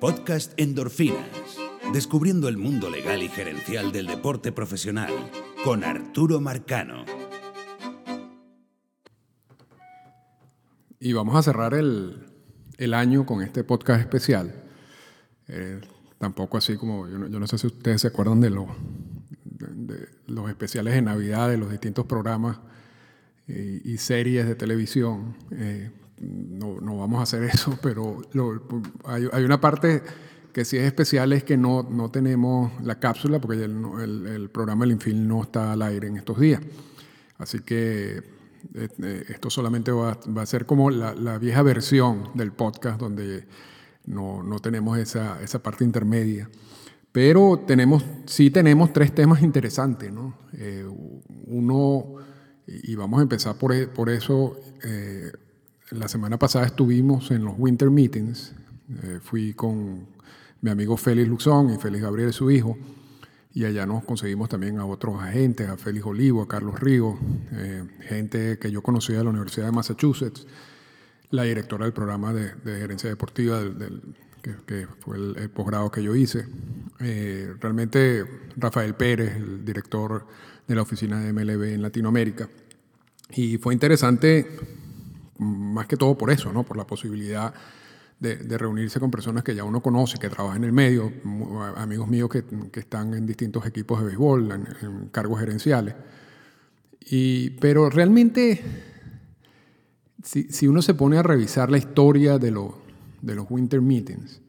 Podcast Endorfinas. Descubriendo el mundo legal y gerencial del deporte profesional con Arturo Marcano. Y vamos a cerrar el, año con este podcast especial. Eh, tampoco así como, yo no, sé si ustedes se acuerdan de, los especiales de Navidad, de los distintos programas y, y series de televisión. Eh, no, no, vamos a hacer eso, pero hay, hay, una parte que sí es especial, es que no, no tenemos la cápsula, porque el, el, programa El Infil no está al aire en estos días. Así que eh, esto solamente va, va, a ser como la, la, vieja versión del podcast, donde no, no tenemos esa, esa, parte intermedia. Pero tenemos, sí tenemos tres temas interesantes, ¿no? Eh, uno, y vamos a empezar por, por eso, eh, la semana pasada estuvimos en los Winter Meetings, eh, fui con mi amigo Félix Luxón y Félix Gabriel, su hijo, y allá nos conseguimos también a otros agentes, a Félix Olivo, a Carlos Rigo, eh, gente que yo conocía de la Universidad de Massachusetts, la directora del programa de, gerencia deportiva, del, que, fue el, el, posgrado que yo hice. Eh, realmente Rafael Pérez, el director de la oficina de MLB en Latinoamérica. Y fue interesante más que todo por eso, ¿no? por la posibilidad de, de, reunirse con personas que ya uno conoce, que trabajan en el medio, amigos míos que, que están en distintos equipos de béisbol, en, en cargos gerenciales. Y, pero realmente, si, si, uno se pone a revisar la historia de, lo, de los Winter Meetings,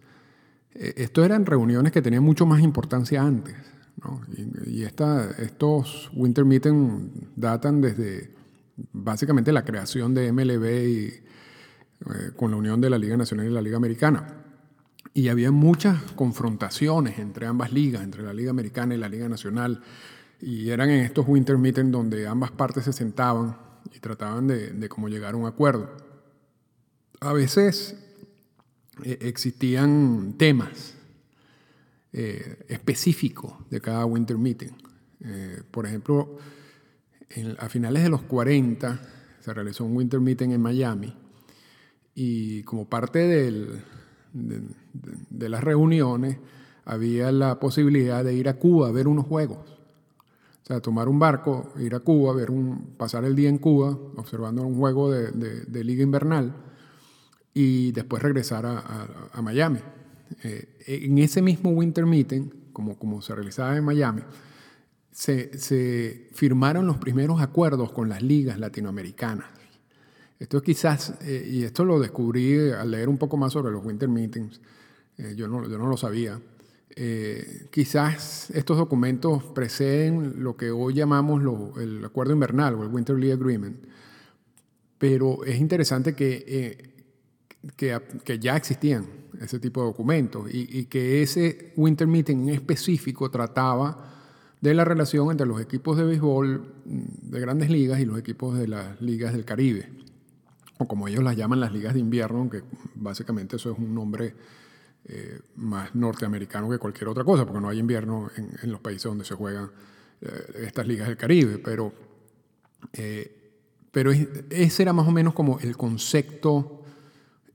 eh, esto eran reuniones que tenían mucho más importancia antes. ¿no? Y, y esta, estos Winter Meetings datan desde básicamente la creación de MLB y, eh, con la unión de la Liga Nacional y la Liga Americana. Y había muchas confrontaciones entre ambas ligas, entre la Liga Americana y la Liga Nacional. Y eran en estos Winter Meetings donde ambas partes se sentaban y trataban de, cómo llegar a un acuerdo. A veces eh, existían temas eh, específicos de cada Winter Meeting. Por ejemplo, a finales de los 40 se realizó un Winter Meeting en Miami y como parte de, las reuniones había la posibilidad de ir a Cuba a ver unos juegos. O sea, tomar un barco, ir a Cuba, ver un, pasar el día en Cuba observando un juego de, liga invernal y después regresar a Miami. Eh, en ese mismo Winter Meeting, como, como se realizaba en Miami, se, firmaron los primeros acuerdos con las ligas latinoamericanas. Esto quizás, eh, y esto lo descubrí al leer un poco más sobre los Winter Meetings, eh, yo, no, yo no lo sabía, eh, quizás estos documentos preceden lo que hoy llamamos el acuerdo invernal o el Winter League Agreement, pero es interesante que, que, que, ya existían ese tipo de documentos y, y que ese Winter Meeting en específico trataba de la relación entre los equipos de béisbol de grandes ligas y los equipos de las ligas del Caribe, o como ellos las llaman las ligas de invierno, aunque básicamente eso es un nombre eh, más norteamericano que cualquier otra cosa, porque no hay invierno en, los países donde se juegan eh, estas ligas del Caribe, pero, eh, pero ese era más o menos como el concepto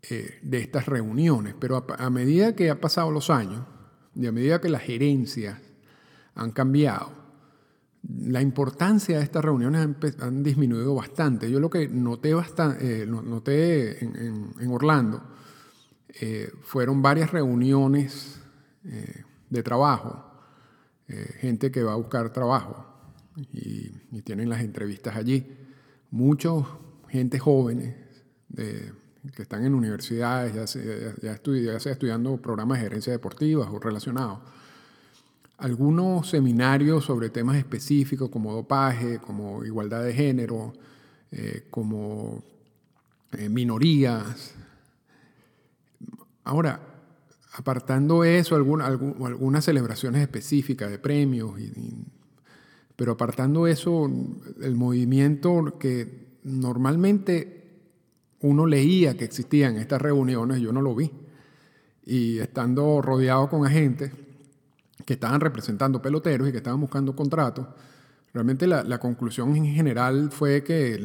de estas reuniones, pero a, a medida que han pasado los años y a medida que las gerencias han cambiado. La importancia de estas reuniones han, disminuido bastante. Yo lo que noté, bastante, eh, noté en, Orlando eh, fueron varias reuniones eh, de trabajo, gente que va a buscar trabajo y, tienen las entrevistas allí. Muchos, gente jóvenes que están en universidades, ya ya sea estudiando programas de gerencia deportiva o relacionados algunos seminarios sobre temas específicos como dopaje, como igualdad de género, eh, como eh, minorías. Ahora, apartando eso, algunas celebraciones específicas de premios, pero apartando eso, el movimiento que normalmente uno leía que existía en estas reuniones, yo no lo vi. Y estando rodeado con agentes, que estaban representando peloteros y que estaban buscando contratos, realmente la, conclusión en general fue que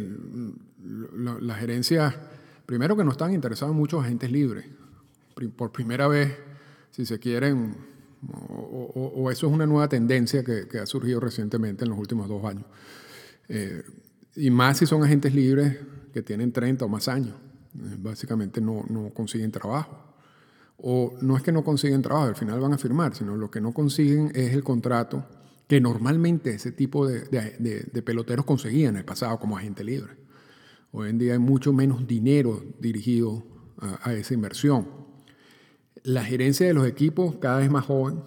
la, gerencia, primero que no estaban interesados en muchos agentes libres. Por primera vez si se quieren, o, eso es una nueva tendencia que, ha surgido recientemente en los últimos dos años. Eh, y más si son agentes libres que tienen 30 o más años. Eh, básicamente no, no consiguen trabajo. O no es que no consiguen trabajo, al final van a firmar, sino lo que no consiguen es el contrato que normalmente ese tipo de, de, peloteros conseguían en el pasado como agente libre. Hoy en día hay mucho menos dinero dirigido a, esa inversión. La gerencia de los equipos cada vez más joven.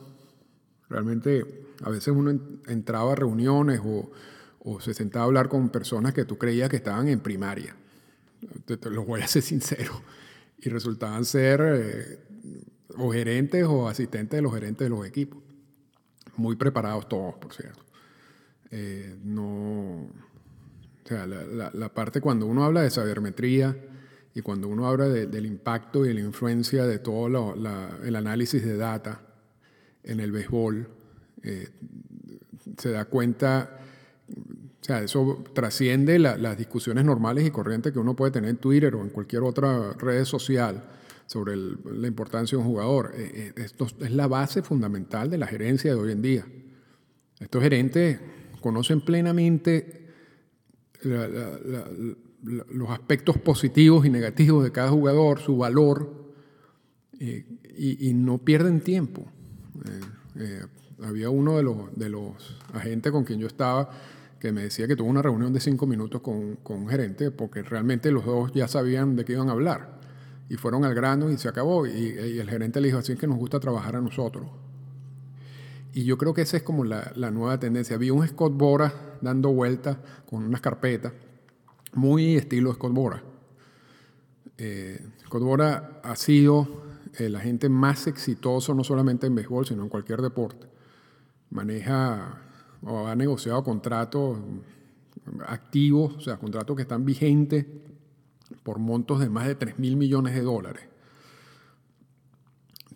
Realmente a veces uno entraba a reuniones o, o se sentaba a hablar con personas que tú creías que estaban en primaria. Te, lo voy a ser sincero. Y resultaban ser eh, o gerentes o asistentes de los gerentes de los equipos. Muy preparados todos, por cierto. Eh, no, o sea, la, parte cuando uno habla de sabermetría y cuando uno habla del impacto y la influencia de todo el análisis de data en el béisbol, eh, se da cuenta, o sea, eso trasciende las discusiones normales y corrientes que uno puede tener en Twitter o en cualquier otra red social sobre la importancia de un jugador. Eh, eh, esto es la base fundamental de la gerencia de hoy en día. Estos gerentes conocen plenamente los aspectos positivos y negativos de cada jugador, su valor, eh, y, no pierden tiempo. había uno de los, de los agentes con quien yo estaba que me decía que tuvo una reunión de cinco minutos con, con un gerente porque realmente los dos ya sabían de qué iban a hablar y fueron al grano y se acabó. Y, el gerente le dijo, así es que nos gusta trabajar a nosotros. Y yo creo que esa es como la, nueva tendencia. Vi un Scott Bora dando vueltas con unas carpetas, muy estilo Scott Bora. Eh, Scott Bora ha sido el agente más exitoso, no solamente en béisbol, sino en cualquier deporte. Maneja o ha negociado contratos activos, o sea, contratos que están vigentes por montos de más de 3 mil millones de dólares.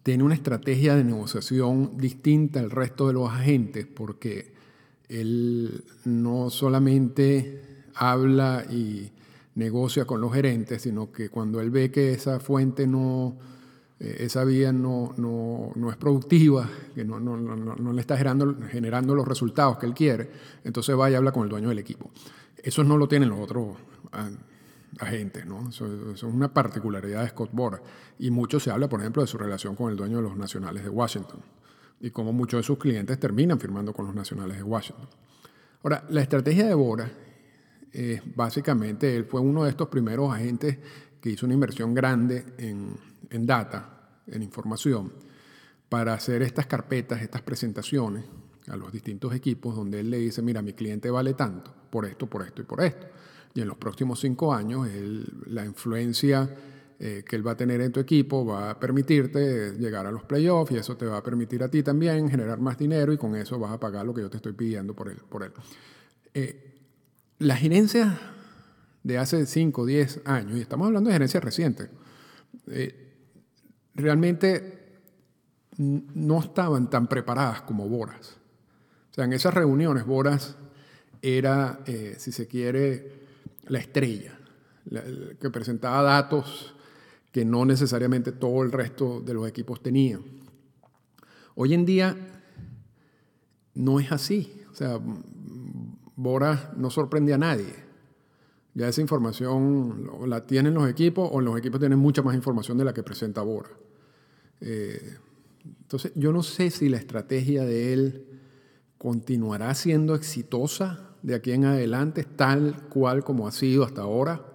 Tiene una estrategia de negociación distinta al resto de los agentes porque él no solamente habla y negocia con los gerentes, sino que cuando él ve que esa fuente no, eh, esa vía no, no, es productiva, que no, no, le está generando, generando los resultados que él quiere, entonces va y habla con el dueño del equipo. Eso no lo tienen los otros ah, agentes, ¿no? Eso, es una particularidad de Scott Bora. Y mucho se habla, por ejemplo, de su relación con el dueño de los Nacionales de Washington y cómo muchos de sus clientes terminan firmando con los Nacionales de Washington. Ahora, la estrategia de Bora es básicamente, él fue uno de estos primeros agentes que hizo una inversión grande en, en data, en información, para hacer estas carpetas, estas presentaciones a los distintos equipos donde él le dice, mira, mi cliente vale tanto, por esto, por esto y por esto y en los próximos cinco años la influencia eh, que él va a tener en tu equipo va a permitirte llegar a los playoffs y eso te va a permitir a ti también generar más dinero y con eso vas a pagar lo que yo te estoy pidiendo por él. Por él. Eh, la gerencia de hace 5, 10 años, y estamos hablando de gerencia reciente, eh, realmente no estaban tan preparadas como Boras. O sea, en esas reuniones Boras era, si se quiere, la estrella, que presentaba datos que no necesariamente todo el resto de los equipos tenían. Hoy en día no es así. O sea, Bora no sorprende a nadie. Ya esa información la tienen los equipos o los equipos tienen mucha más información de la que presenta Bora. Eh, entonces, yo no sé si la estrategia de él continuará siendo exitosa de aquí en adelante, tal cual como ha sido hasta ahora.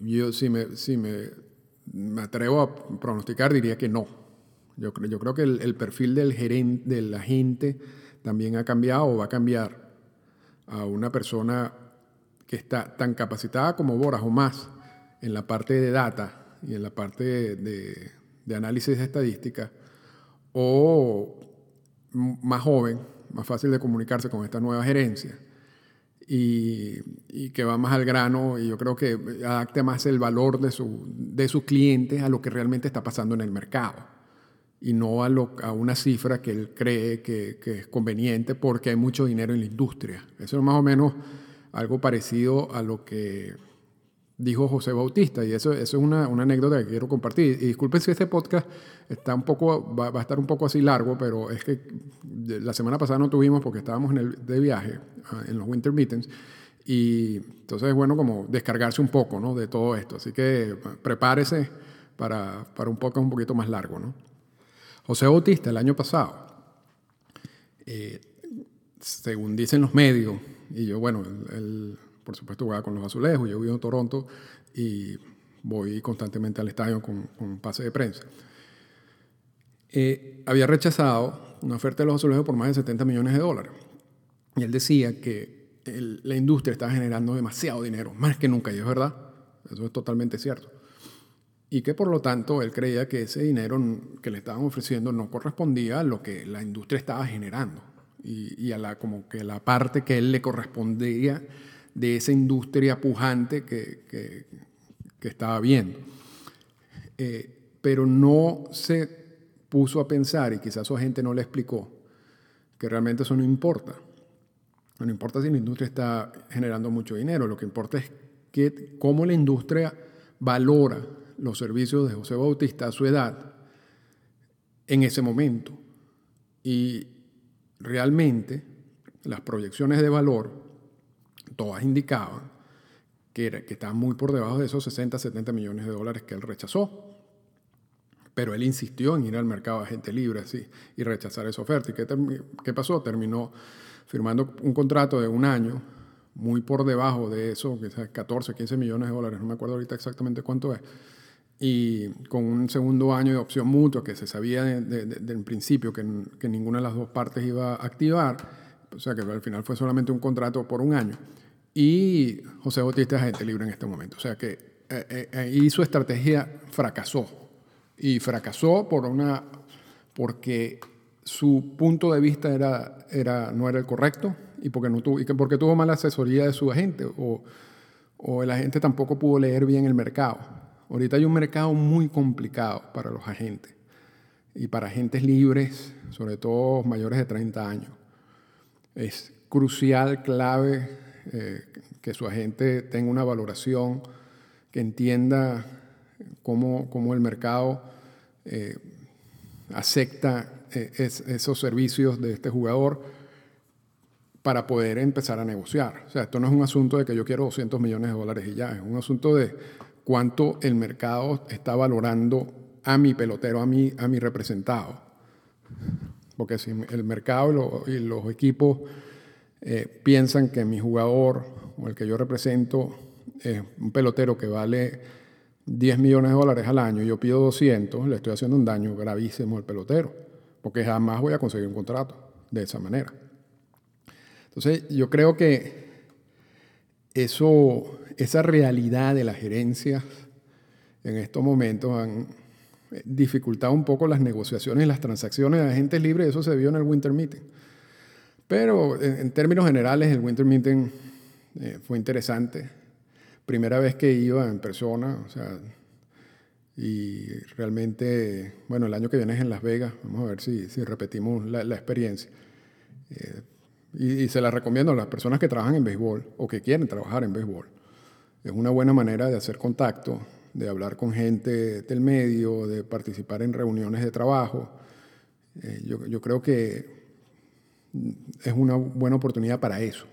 Yo si me, si me, me atrevo a pronosticar, diría que no. Yo, yo creo que el, perfil del gerente, de la gente, también ha cambiado o va a cambiar a una persona que está tan capacitada como Boras o más en la parte de data y en la parte de, de análisis de estadística, o más joven, más fácil de comunicarse con esta nueva gerencia y, que va más al grano y yo creo que adapte más el valor de, su, de sus clientes a lo que realmente está pasando en el mercado y no a, lo, a una cifra que él cree que, que, es conveniente porque hay mucho dinero en la industria. Eso es más o menos algo parecido a lo que dijo José Bautista, y eso, eso es una, una, anécdota que quiero compartir. Y disculpen si este podcast está un poco, va, va, a estar un poco así largo, pero es que la semana pasada no tuvimos porque estábamos en el, de viaje, ah, en los winter meetings, y entonces es bueno como descargarse un poco ¿no? de todo esto. Así que prepárese para, para un podcast un poquito más largo. ¿no? José Bautista, el año pasado, eh, según dicen los medios, y yo, bueno, el por supuesto juega con los azulejos, yo vivo en Toronto y voy constantemente al estadio con, con pase de prensa. Eh, había rechazado una oferta de los azulejos por más de 70 millones de dólares. Y él decía que el, la industria estaba generando demasiado dinero, más que nunca, y es verdad, eso es totalmente cierto. Y que por lo tanto él creía que ese dinero que le estaban ofreciendo no correspondía a lo que la industria estaba generando y, y a la, como que la parte que él le correspondía de esa industria pujante que, que, estaba viendo. Eh, pero no se puso a pensar, y quizás su gente no le explicó, que realmente eso no importa. No importa si la industria está generando mucho dinero, lo que importa es que, cómo la industria valora los servicios de José Bautista a su edad en ese momento. Y realmente las proyecciones de valor todas indicaban que, era, que estaba muy por debajo de esos 60, 70 millones de dólares que él rechazó. Pero él insistió en ir al mercado de gente libre así, y rechazar esa oferta. ¿Y qué, qué pasó? Terminó firmando un contrato de un año, muy por debajo de eso, quizás 14, 15 millones de dólares, no me acuerdo ahorita exactamente cuánto es, y con un segundo año de opción mutua que se sabía desde de, el principio que, que, ninguna de las dos partes iba a activar, o sea que al final fue solamente un contrato por un año. Y José Bautista es agente libre en este momento. O sea que eh, eh, su estrategia fracasó. Y fracasó por una, porque su punto de vista era, era, no era el correcto y porque, no tuvo, y porque tuvo mala asesoría de su agente o, o el agente tampoco pudo leer bien el mercado. Ahorita hay un mercado muy complicado para los agentes y para agentes libres, sobre todo mayores de 30 años. Es crucial, clave eh, que su agente tenga una valoración, que entienda cómo, cómo el mercado eh, acepta eh, es, esos servicios de este jugador para poder empezar a negociar. O sea, esto no es un asunto de que yo quiero 200 millones de dólares y ya, es un asunto de cuánto el mercado está valorando a mi pelotero, a mi, a mi representado. Porque si el mercado y, lo, y los equipos eh, piensan que mi jugador o el que yo represento es un pelotero que vale 10 millones de dólares al año yo pido 200, le estoy haciendo un daño gravísimo al pelotero, porque jamás voy a conseguir un contrato de esa manera. Entonces, yo creo que eso, esa realidad de las gerencias en estos momentos han dificultado un poco las negociaciones y las transacciones de agentes libres, eso se vio en el Winter Meeting. Pero en, términos generales, el Winter Meeting eh, fue interesante. Primera vez que iba en persona, o sea, y realmente, bueno, el año que viene es en Las Vegas, vamos a ver si, si repetimos la, la experiencia. Eh, y, y, se la recomiendo a las personas que trabajan en béisbol o que quieren trabajar en béisbol. Es una buena manera de hacer contacto, de hablar con gente del medio, de participar en reuniones de trabajo. Eh, yo, yo creo que es una buena oportunidad para eso.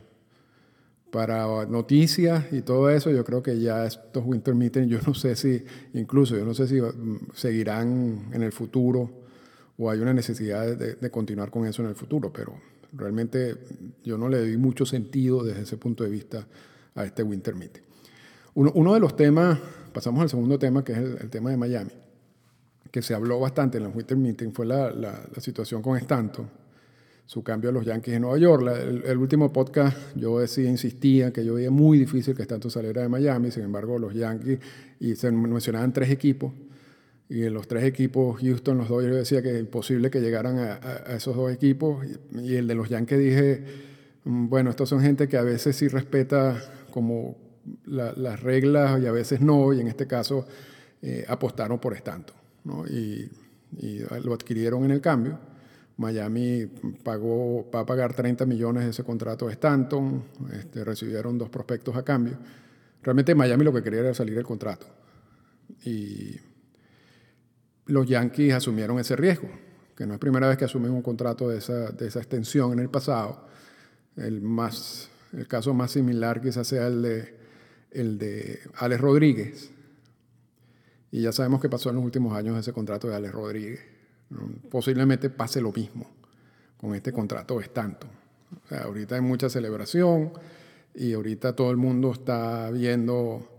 Para noticias y todo eso, yo creo que ya estos Winter Meetings, yo no sé si, incluso, yo no sé si mm, seguirán en el futuro o hay una necesidad de, de continuar con eso en el futuro, pero realmente yo no le doy mucho sentido desde ese punto de vista a este Winter Meeting. Uno, uno de los temas, pasamos al segundo tema, que es el, el, tema de Miami, que se habló bastante en los Winter Meeting, fue la, la, la situación con Stanton su cambio a los Yankees de Nueva York. el, último podcast yo decía, insistía que yo veía muy difícil que Stanton saliera de Miami, sin embargo los Yankees, y se mencionaban tres equipos, y en los tres equipos, Houston, los dos, yo decía que es imposible que llegaran a, esos dos equipos, y, el de los Yankees dije, mm, bueno, estos son gente que a veces sí respeta como la, las reglas y a veces no, y en este caso eh, apostaron por Stanton, y lo adquirieron en el cambio Miami pagó, va a pagar 30 millones de ese contrato de Stanton, este, recibieron dos prospectos a cambio. realmente Miami lo que quería era salir del contrato. Y los Yankees asumieron ese riesgo, que no es primera vez que asumen un contrato de esa, de esa extensión en el pasado. El, más, el caso más similar quizás sea el de, el de Alex Rodríguez. Y ya sabemos qué pasó en los últimos años ese contrato de Alex Rodríguez. Posiblemente pase lo mismo con este contrato de Stanton. ahorita hay mucha celebración y ahorita todo el mundo está viendo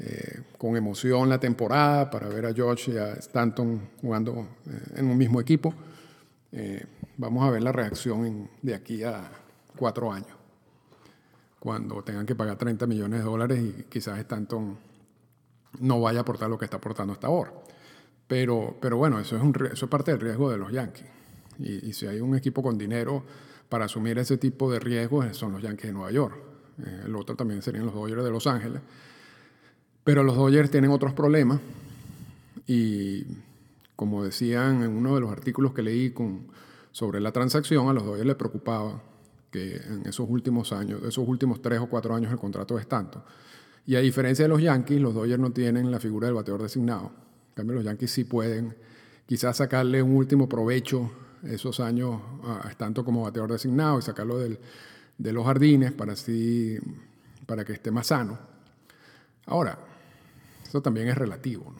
eh, con emoción la temporada para ver a George y a Stanton jugando eh, en un mismo equipo. Eh, vamos a ver la reacción de aquí a cuatro años, cuando tengan que pagar 30 millones de dólares y quizás Stanton no vaya a aportar lo que está aportando hasta ahora. Pero, pero bueno, eso es, un, eso es parte del riesgo de los Yankees. Y, si hay un equipo con dinero para asumir ese tipo de riesgos, son los Yankees de Nueva York. el otro también serían los Dodgers de Los Ángeles. Pero los Dodgers tienen otros problemas y como decían en uno de los artículos que leí con, sobre la transacción, a los Dodgers les preocupaba que en esos últimos años, esos últimos tres o cuatro años el contrato es tanto. Y a diferencia de los Yankees, los Dodgers no tienen la figura del bateador designado. Cambio, los Yankees sí pueden quizás sacarle un último provecho esos años a tanto como bateador designado y sacarlo de los jardines para, así, para que esté más sano. Ahora, eso también es relativo. ¿no?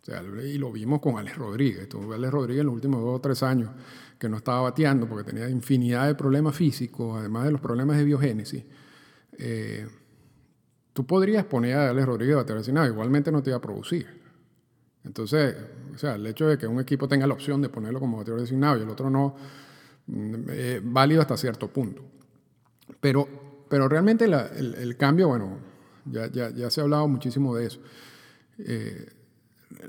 O sea, y lo vimos con Alex Rodríguez. Tuve Alex Rodríguez en los últimos dos o tres años que no estaba bateando porque tenía infinidad de problemas físicos, además de los problemas de biogénesis. Eh, tú podrías poner a Alex Rodríguez batear sin nada, igualmente no te iba a producir. Entonces, o sea, el hecho de que un equipo tenga la opción de ponerlo como bateador designado y el otro no, mm, es válido hasta cierto punto. Pero, pero realmente el, cambio, bueno, ya, se ha hablado muchísimo de eso. Eh,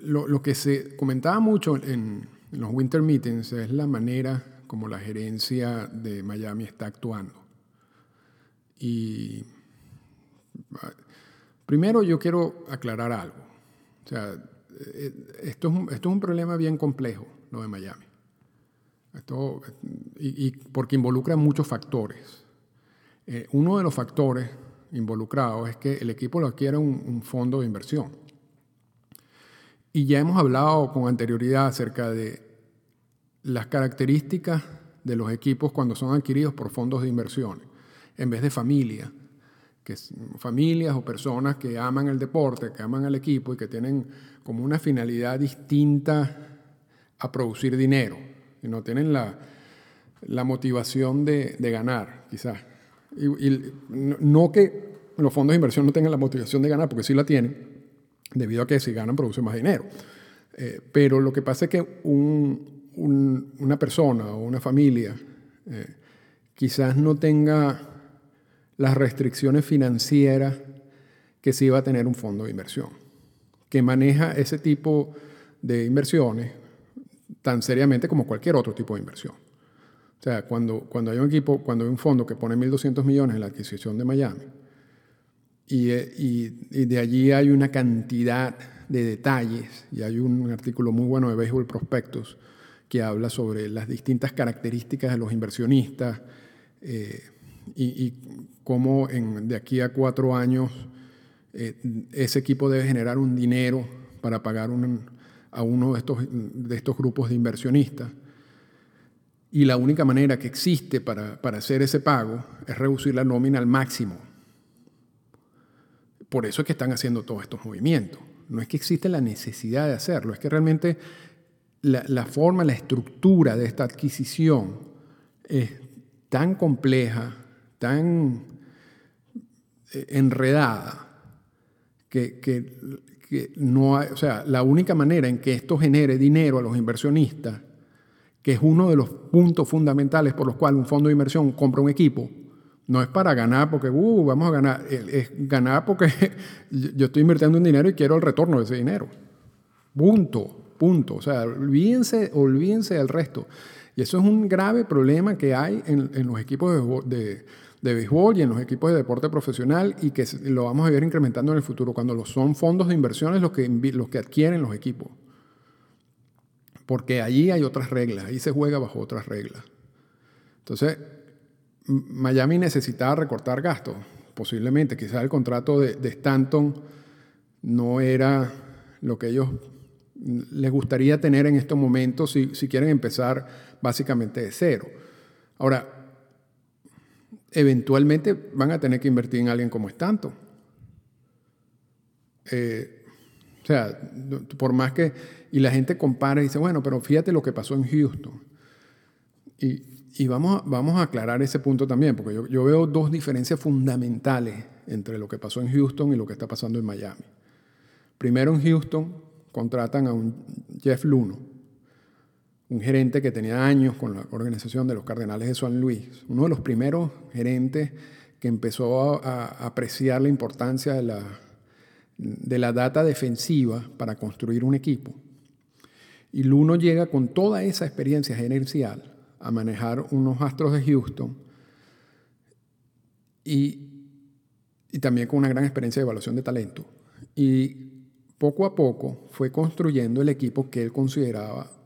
lo, que se comentaba mucho en, los winter meetings es la manera como la gerencia de Miami está actuando. Y primero yo quiero aclarar algo. O sea, eh, esto es un, esto es un problema bien complejo, lo de Miami. Esto, y, porque involucra muchos factores. Eh, uno de los factores involucrado es que el equipo lo adquiere un, fondo de inversión. Y ya hemos hablado con anterioridad acerca de las características de los equipos cuando son adquiridos por fondos de inversión, en vez de familia, que familias o personas que aman el deporte, que aman el equipo y que tienen como una finalidad distinta a producir dinero y no tienen la, motivación de, de ganar, quizás. Y, no que los fondos de inversión no tengan la motivación de ganar, porque sí la tienen, debido a que si ganan producen más dinero. Eh, pero lo que pasa es que una persona o una familia eh, quizás no tenga las restricciones financieras que sí va a tener un fondo de inversión, que maneja ese tipo de inversiones tan seriamente como cualquier otro tipo de inversión. O sea, cuando, cuando hay un equipo, cuando hay un fondo que pone 1.200 millones en la adquisición de Miami, y, y, de allí hay una cantidad de detalles, y hay un artículo muy bueno de Baseball Prospectus que habla sobre las distintas características de los inversionistas eh, y, cómo en, de aquí a cuatro años eh, ese equipo debe generar un dinero para pagar a uno de estos, de estos grupos de inversionistas y la única manera que existe para, hacer ese pago es reducir la nómina al máximo. Por eso es que están haciendo todos estos movimientos. No es que existe la necesidad de hacerlo, es que realmente la, forma, la estructura de esta adquisición es tan compleja, tan eh, enredada, que, que, no hay, o sea, la única manera en que esto genere dinero a los inversionistas que es uno de los puntos fundamentales por los cuales un fondo de inversión compra un equipo, no es para ganar porque, uh, vamos a ganar, es ganar porque yo estoy invirtiendo un dinero y quiero el retorno de ese dinero. Punto, punto. O sea, olvídense, olvídense del resto. Y eso es un grave problema que hay en, los equipos de, béisbol y en los equipos de deporte profesional y que lo vamos a ver incrementando en el futuro, cuando son fondos de inversiones los que, los que adquieren los equipos porque allí hay otras reglas, ahí se juega bajo otras reglas. Entonces, Miami necesitaba recortar gastos, posiblemente, quizás el contrato de, de Stanton no era lo que ellos les gustaría tener en estos momentos si, si quieren empezar básicamente de cero. Ahora, eventualmente van a tener que invertir en alguien como Stanton. Eh, o sea, por más que... Y la gente compara y dice, bueno, pero fíjate lo que pasó en Houston. Y, y vamos, a, vamos aclarar ese punto también, porque yo, yo veo dos diferencias fundamentales entre lo que pasó en Houston y lo que está pasando en Miami. Primero en Houston contratan a un Jeff Luno, un gerente que tenía años con la organización de los Cardenales de San Luis, uno de los primeros gerentes que empezó a, apreciar la importancia de la, de la data defensiva para construir un equipo. Y Luno llega con toda esa experiencia gerencial a manejar unos astros de Houston y, y también con una gran experiencia de evaluación de talento. Y poco a poco fue construyendo el equipo que él consideraba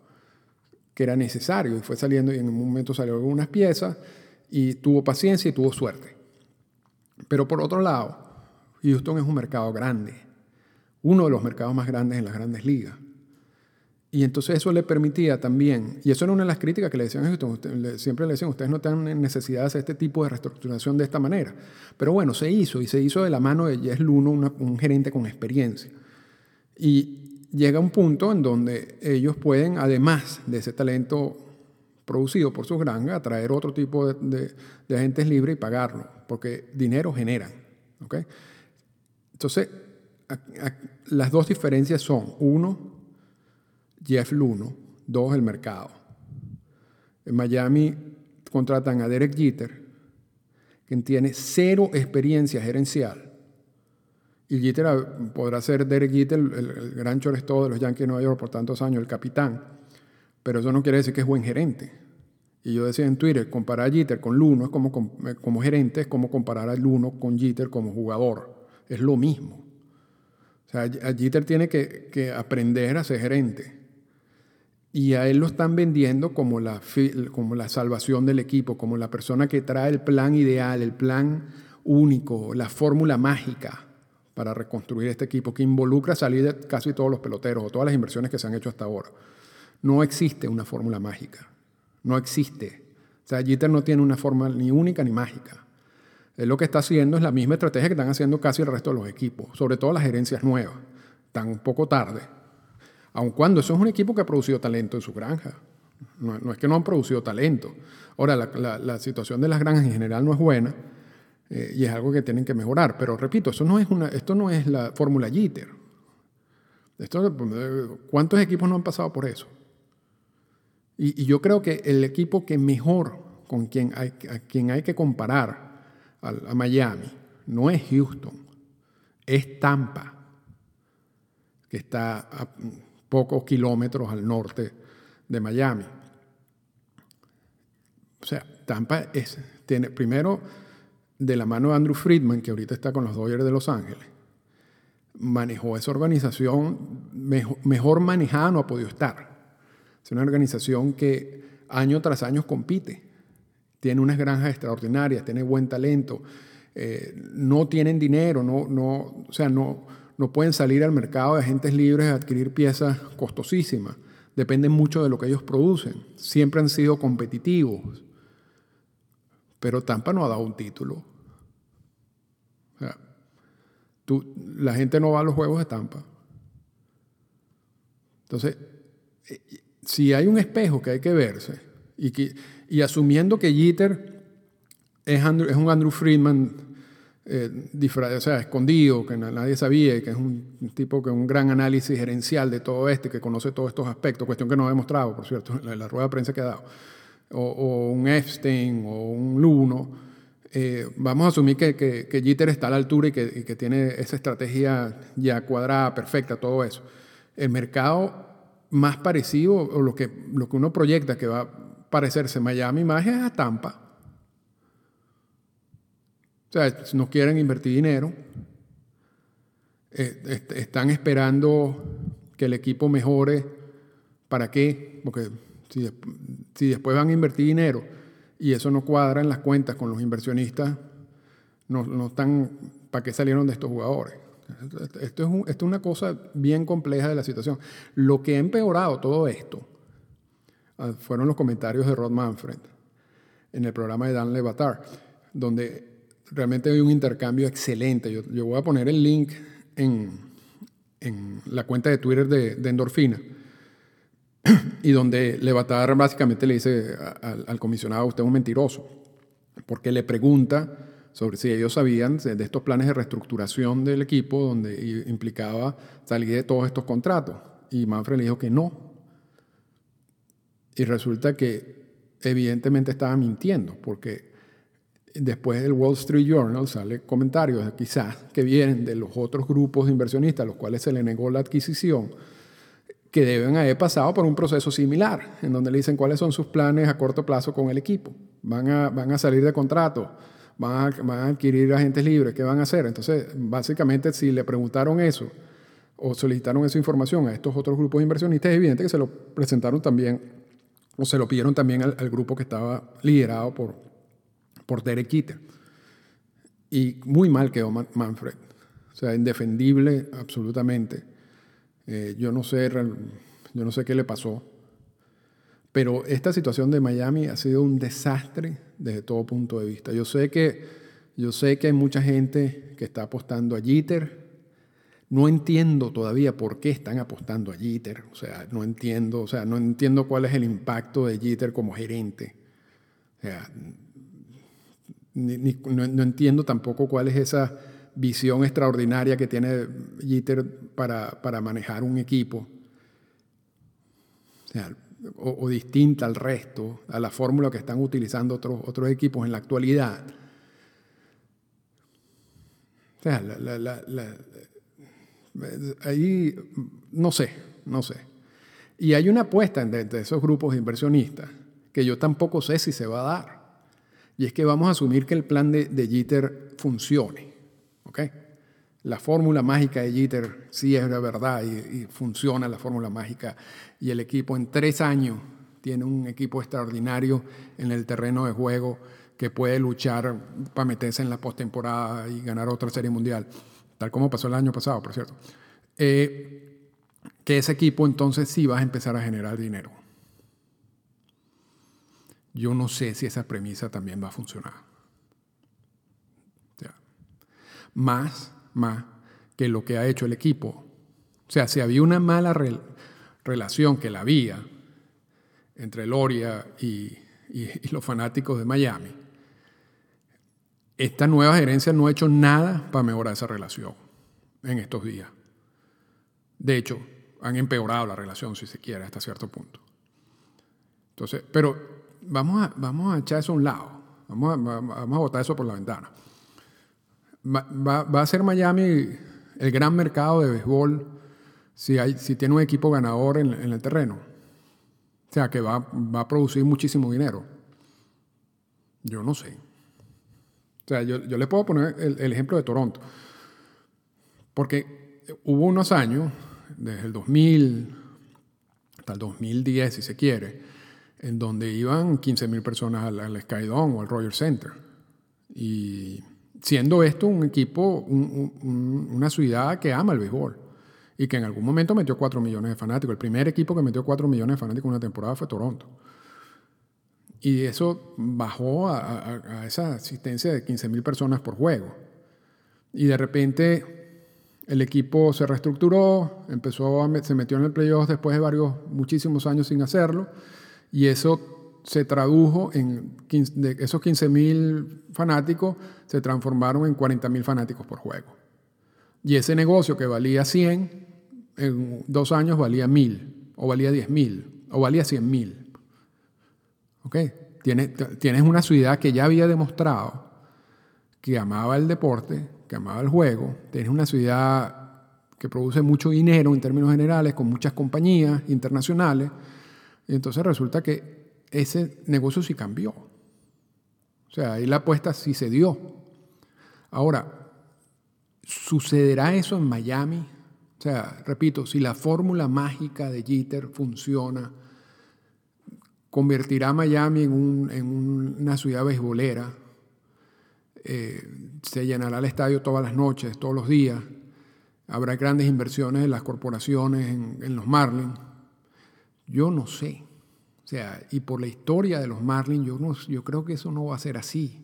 que era necesario y fue saliendo y en un momento salieron algunas piezas y tuvo paciencia y tuvo suerte. Pero por otro lado, Houston es un mercado grande, uno de los mercados más grandes en las grandes ligas. Y entonces eso le permitía también, y eso era una de las críticas que le decían a Houston, siempre le decían, ustedes no tienen necesidad de hacer este tipo de reestructuración de esta manera. Pero bueno, se hizo, y se hizo de la mano de Jess Luno, un gerente con experiencia. Y llega un punto en donde ellos pueden, además de ese talento producido por sus granjas, atraer otro tipo de, de, agentes libres y pagarlo, porque dinero generan. ¿okay? Entonces, las dos diferencias son, uno, Jeff Luno, dos, el mercado. En Miami contratan a Derek Jeter, quien tiene cero experiencia gerencial. Y Jeter podrá ser Derek Jeter, el, gran todo de los Yankees de Nueva York por tantos años, el capitán. Pero eso no quiere decir que es buen gerente. Y yo decía en Twitter, comparar a Jeter con Luno es como, como gerente, es como comparar a Luno con Jeter como jugador. Es lo mismo. O sea, Jeter tiene que, que aprender a ser gerente. Y a él lo están vendiendo como la, como la salvación del equipo, como la persona que trae el plan ideal, el plan único, la fórmula mágica para reconstruir este equipo que involucra salir de casi todos los peloteros o todas las inversiones que se han hecho hasta ahora. No existe una fórmula mágica. No existe. O sea, Jeter no tiene una fórmula ni única ni mágica. Él lo que está haciendo es la misma estrategia que están haciendo casi el resto de los equipos, sobre todo las gerencias nuevas. Tan un poco tarde, aun cuando eso es un equipo que ha producido talento en su granja. No, es que no han producido talento. Ahora, la, situación de las granjas en general no es buena eh, y es algo que tienen que mejorar. Pero repito, eso no es una, esto no es la fórmula Jeter. ¿Cuántos equipos no han pasado por eso? Y, yo creo que el equipo que mejor con quien hay, a quien hay que comparar a, a Miami no es Houston, es Tampa, que está a, pocos kilómetros al norte de Miami. O sea, Tampa es, tiene, primero, de la mano de Andrew Friedman, que ahorita está con los Dodgers de Los Ángeles, manejó esa organización, mejor, manejada no ha podido estar. Es una organización que año tras año compite, tiene unas granjas extraordinarias, tiene buen talento, eh, no tienen dinero, no, no, o sea, no, no pueden salir al mercado de agentes libres a adquirir piezas costosísimas. Dependen mucho de lo que ellos producen. Siempre han sido competitivos. Pero Tampa no ha dado un título. la gente no va a los juegos de Tampa. Entonces, eh, si hay un espejo que hay que verse, y, que, y asumiendo que Jeter es, es un Andrew Friedman eh, o sea, escondido, que nadie sabía, que es un tipo que un gran análisis gerencial de todo este, que conoce todos estos aspectos, cuestión que no ha demostrado, por cierto, en la, rueda de prensa que ha dado, o, un Epstein o un Luno, eh, vamos a asumir que, que, Jeter está a la altura y que, que, tiene esa estrategia ya cuadrada, perfecta, todo eso. El mercado más parecido, o lo que, lo que uno proyecta que va a parecerse Miami más es a Tampa o sea, no quieren invertir dinero, eh, están esperando que el equipo mejore. ¿Para qué? Porque si, si, después van a invertir dinero y eso no cuadra en las cuentas con los inversionistas, no, no están, ¿para qué salieron de estos jugadores? Esto es, esto es una cosa bien compleja de la situación. Lo que ha empeorado todo esto ah, fueron los comentarios de Rod Manfred en el programa de Dan Levatar, donde realmente hay un intercambio excelente. Yo, yo voy a poner el link en, en la cuenta de Twitter de, de Endorfina, y donde Levatar básicamente le dice al, al comisionado, usted es un mentiroso, porque le pregunta sobre si ellos sabían de estos planes de reestructuración del equipo donde implicaba salir de todos estos contratos. Y Manfred le dijo que no. Y resulta que evidentemente estaba mintiendo, porque después del Wall Street Journal sale comentarios quizás que vienen de los otros grupos de inversionistas a los cuales se le negó la adquisición, que deben haber pasado por un proceso similar, en donde le dicen cuáles son sus planes a corto plazo con el equipo. Van a, van a salir de contrato van a, adquirir agentes libres, ¿qué van a hacer? Entonces, básicamente, si le preguntaron eso o solicitaron esa información a estos otros grupos de inversionistas, es evidente que se lo presentaron también o se lo pidieron también al, grupo que estaba liderado por, por Derek Jeter. Y muy mal quedó Manfred. O sea, indefendible absolutamente. Eh, yo, no sé, yo no sé qué le pasó. Pero esta situación de Miami ha sido un desastre desde todo punto de vista. Yo sé que, yo sé que hay mucha gente que está apostando a Jeter. No entiendo todavía por qué están apostando a Jeter. O sea, no entiendo, o sea, no entiendo cuál es el impacto de Jeter como gerente. O sea, no, entiendo tampoco cuál es esa visión extraordinaria que tiene Jeter para, para manejar un equipo. O distinta al resto, a la fórmula que están utilizando otros, otros equipos en la actualidad. O sea, ahí no sé, no sé. Y hay una apuesta entre esos grupos de inversionistas que yo tampoco sé si se va a dar. Y es que vamos a asumir que el plan de, de Jeter funcione. ¿Ok?, la fórmula mágica de Jeter sí es la verdad y, funciona la fórmula mágica. Y el equipo en tres años tiene un equipo extraordinario en el terreno de juego que puede luchar para meterse en la postemporada y ganar otra serie mundial, tal como pasó el año pasado, por cierto. Eh, que ese equipo entonces sí va a empezar a generar dinero. Yo no sé si esa premisa también va a funcionar. Más más que lo que ha hecho el equipo. O sea, si había una mala relación que la había entre Loria y, y, los fanáticos de Miami, esta nueva gerencia no ha hecho nada para mejorar esa relación en estos días. De hecho, han empeorado la relación, si se quiere, hasta cierto punto. Entonces, pero vamos a, vamos a echar eso a un lado. Vamos a, vamos a botar eso por la ventana va, a ser Miami el gran mercado de béisbol si, hay, si tiene un equipo ganador en, el terreno. O sea, que va, a producir muchísimo dinero. Yo no sé. O sea, yo, yo le puedo poner el, ejemplo de Toronto. Porque hubo unos años, desde el 2000 hasta el 2010, si se quiere, en donde iban 15.000 personas al, al Skydome o al Rogers Center. Y siendo esto un equipo, una ciudad que ama el béisbol y que en algún momento metió 4 millones de fanáticos. El primer equipo que metió 4 millones de fanáticos en una temporada fue Toronto. Y eso bajó a, esa asistencia de 15 mil personas por juego. Y de repente el equipo se reestructuró, empezó se metió en el playoff después de varios, muchísimos años sin hacerlo. Y eso se tradujo en de esos 15.000 fanáticos, se transformaron en 40.000 fanáticos por juego. Y ese negocio que valía 100, en dos años valía 1.000, o valía 10.000, o valía 100.000. ¿Ok? Tienes, tienes una ciudad que ya había demostrado que amaba el deporte, que amaba el juego. Tienes una ciudad que produce mucho dinero en términos generales, con muchas compañías internacionales. Y entonces resulta que ese negocio sí cambió. O sea, ahí la apuesta sí se dio. Ahora, ¿sucederá eso en Miami? O sea, repito, si la fórmula mágica de Jeter funciona, convertirá Miami en, una ciudad beisbolera. eh, se llenará el estadio todas las noches, todos los días, habrá grandes inversiones de las corporaciones en, los Marlins. Yo no sé. O sea, y por la historia de los Marlins, yo, no, yo creo que eso no va a ser así.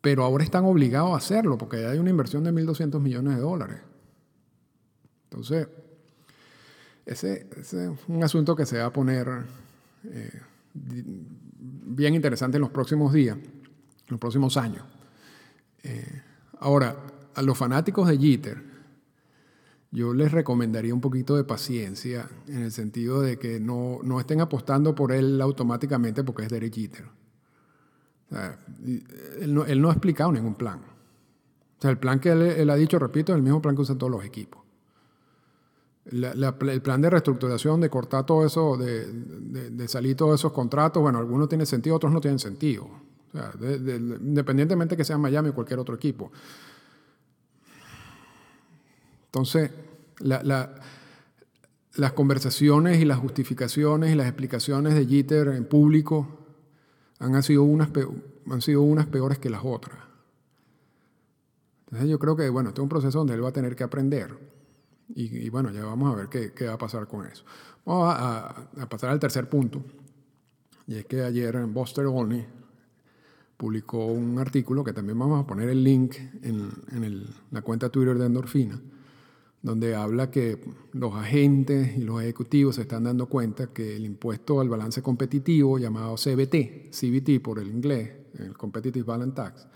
Pero ahora están obligados a hacerlo porque hay una inversión de 1.200 millones de dólares. Entonces, ese, es un asunto que se va a poner eh, bien interesante en los próximos días, en los próximos años. Eh, ahora, a los fanáticos de Jeter, yo les recomendaría un poquito de paciencia en el sentido de que no, estén apostando por él automáticamente porque es Derek Jeter. él, no, ha explicado ningún plan. O sea, el plan que él, ha dicho, repito, es el mismo plan que usan todos los equipos. el plan de reestructuración, de cortar todo eso, de, de, salir todos esos contratos, bueno, algunos tienen sentido, otros no tienen sentido. independientemente que sea Miami o cualquier otro equipo. Entonces, las conversaciones y las justificaciones y las explicaciones de Jeter en público han sido unas, han sido unas peores que las otras. Entonces yo creo que, bueno, este es un proceso donde él va a tener que aprender. Y, bueno, ya vamos a ver qué, va a pasar con eso. Vamos a, pasar al tercer punto. Y es que ayer Buster Olney publicó un artículo que también vamos a poner el link en, la cuenta Twitter de Endorfina donde habla que los agentes y los ejecutivos se están dando cuenta que el impuesto al balance competitivo, llamado CBT, CBT por el inglés, el Competitive Balance Tax,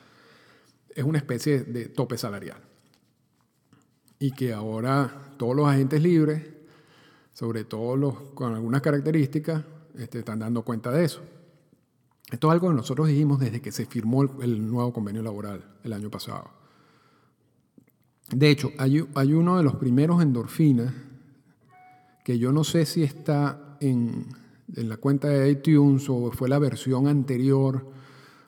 es una especie de tope salarial. Y que ahora todos los agentes libres, sobre todo los con algunas características, este, están dando cuenta de eso. Esto es algo que nosotros dijimos desde que se firmó el nuevo convenio laboral el año pasado. De hecho, hay, uno de los primeros endorfinas que yo no sé si está en, la cuenta de iTunes o fue la versión anterior,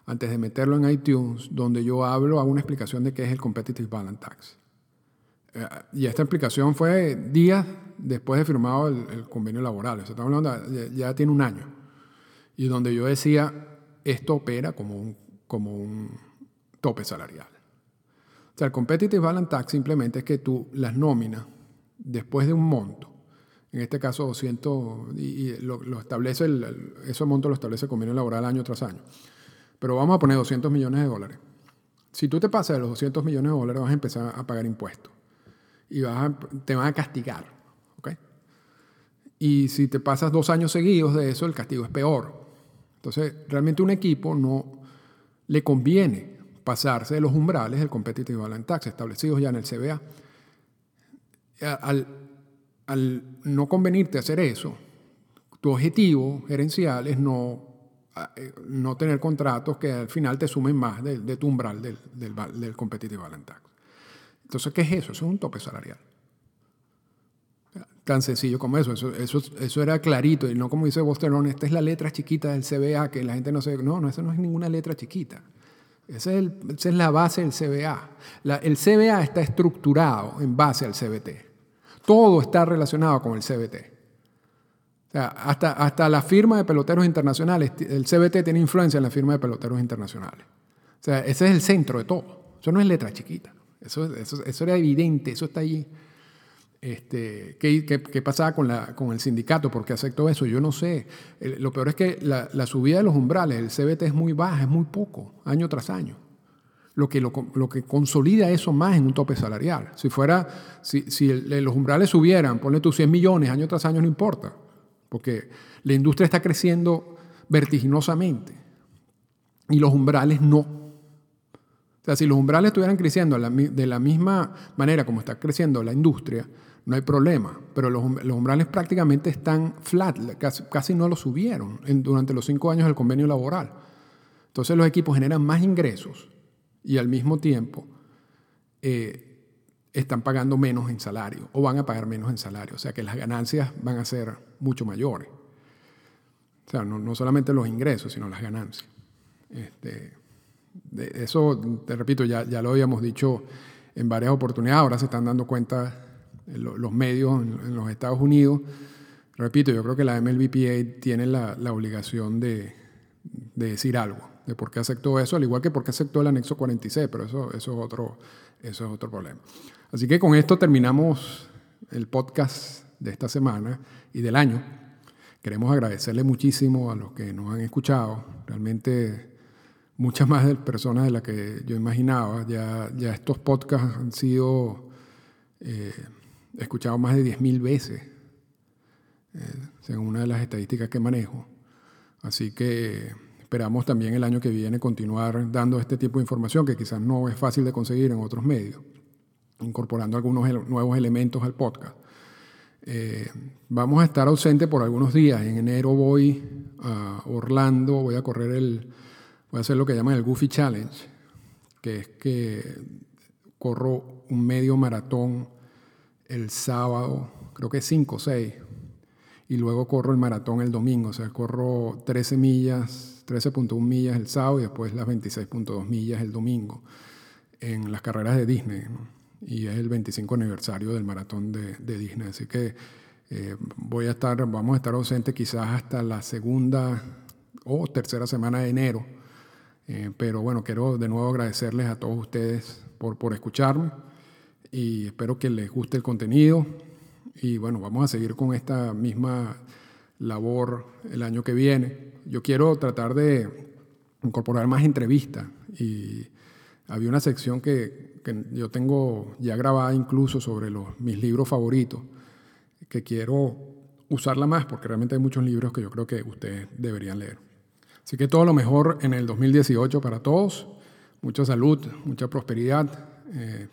antes de meterlo en iTunes, donde yo hablo, hago una explicación de qué es el Competitive Balance Tax. Eh, y esta explicación fue días después de firmado el, convenio laboral, estamos hablando de, ya tiene un año, y donde yo decía, esto opera como como un tope salarial. O sea, el competitive balance tax simplemente es que tú las nóminas, después de un monto, en este caso 200, y, lo, establece, el, monto lo establece el convenio laboral año tras año, pero vamos a poner 200 millones de dólares. Si tú te pasas de los 200 millones de dólares, vas a empezar a pagar impuestos y te van a castigar. ¿ok? Y si te pasas dos años seguidos de eso, el castigo es peor. Entonces, realmente un equipo no le conviene pasarse de los umbrales del competitive balance tax establecidos ya en el CBA. Al, al no convenirte hacer eso, tu objetivo gerencial es no, eh, no tener contratos que al final te sumen más de, tu umbral del, del, del competitive balance tax. Entonces, ¿qué es eso? Es un tope salarial. Tan sencillo como eso. Eso, eso, eso era clarito y no como dice Bosterón, esta es la letra chiquita del CBA que la gente no se... No, no, eso no es ninguna letra chiquita. Esa es, la base del CBA. el CBA está estructurado en base al CBT. Todo está relacionado con el CBT. O sea, hasta, hasta la firma de peloteros internacionales, el CBT tiene influencia en la firma de peloteros internacionales. O sea, ese es el centro de todo. Eso no es letra chiquita. Eso, eso, eso era evidente, eso está allí. Este, ¿qué, pasaba con, la, con el sindicato? ¿Por qué aceptó eso? Yo no sé. lo peor es que la, subida de los umbrales, el CBT es muy baja, es muy poco, año tras año. Lo que, lo, que consolida eso más en un tope salarial. Si fuera, si, si los umbrales subieran, ponle tus 100 millones año tras año, no importa. Porque la industria está creciendo vertiginosamente. Y los umbrales no. O sea, si los umbrales estuvieran creciendo de la misma manera como está creciendo la industria, no hay problema, pero los, umbrales prácticamente están flat, casi, no los subieron durante los cinco años del convenio laboral. Entonces los equipos generan más ingresos y al mismo tiempo eh, están pagando menos en salario o van a pagar menos en salario, o sea que las ganancias van a ser mucho mayores. O sea, no, solamente los ingresos, sino las ganancias. Este, eso, te repito, ya, ya lo habíamos dicho en varias oportunidades, ahora se están dando cuenta los medios en, los Estados Unidos. Repito, yo creo que la MLBPA tiene la, obligación de, decir algo. de por qué aceptó eso, al igual que por qué aceptó el anexo 46, pero eso, eso, es, otro, eso es otro problema. Así que con esto terminamos el podcast de esta semana y del año. Queremos agradecerle muchísimo a los que nos han escuchado. Realmente muchas más personas de las que yo imaginaba. Ya, ya estos podcasts han sido eh, escuchados más de 10.000 veces, eh, según una de las estadísticas que manejo. Así que esperamos también el año que viene continuar dando este tipo de información que quizás no es fácil de conseguir en otros medios, incorporando algunos nuevos elementos al podcast. Eh, vamos a estar ausentes por algunos días. En enero voy a Orlando, voy a correr el, voy a hacer lo que llaman el Goofy Challenge, que es que corro un medio maratón el sábado, creo que 5 o 6, y luego corro el maratón el domingo, o sea, corro 13 millas, 13.1 millas el sábado y después las 26.2 millas el domingo en las carreras de Disney. Y es el 25 aniversario del maratón de, Disney, así que eh, voy a estar, vamos a estar ausentes quizás hasta la segunda o tercera semana de enero eh, pero bueno, quiero de nuevo agradecerles a todos ustedes por, por escucharme y espero que les guste el contenido. Y bueno, vamos a seguir con esta misma labor el año que viene. Yo quiero tratar de incorporar más entrevistas y había una sección que, que yo tengo ya grabada incluso sobre los, mis libros favoritos, que quiero usarla más porque realmente hay muchos libros que yo creo que ustedes deberían leer. Así que todo lo mejor en el 2018 para todos, mucha salud, mucha prosperidad, eh,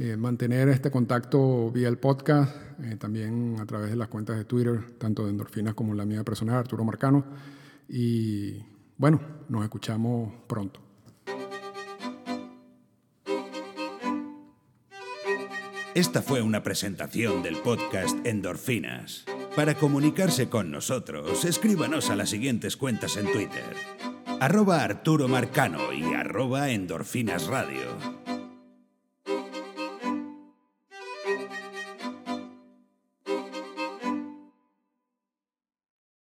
eh, mantener este contacto vía el podcast, eh, también a través de las cuentas de Twitter, tanto de Endorfinas como la mía personal, Arturo Marcano. Y bueno, nos escuchamos pronto. Esta fue una presentación del podcast Endorfinas. Para comunicarse con nosotros, escríbanos a las siguientes cuentas en Twitter. Arroba Arturo Marcano y arroba Endorfinas Radio.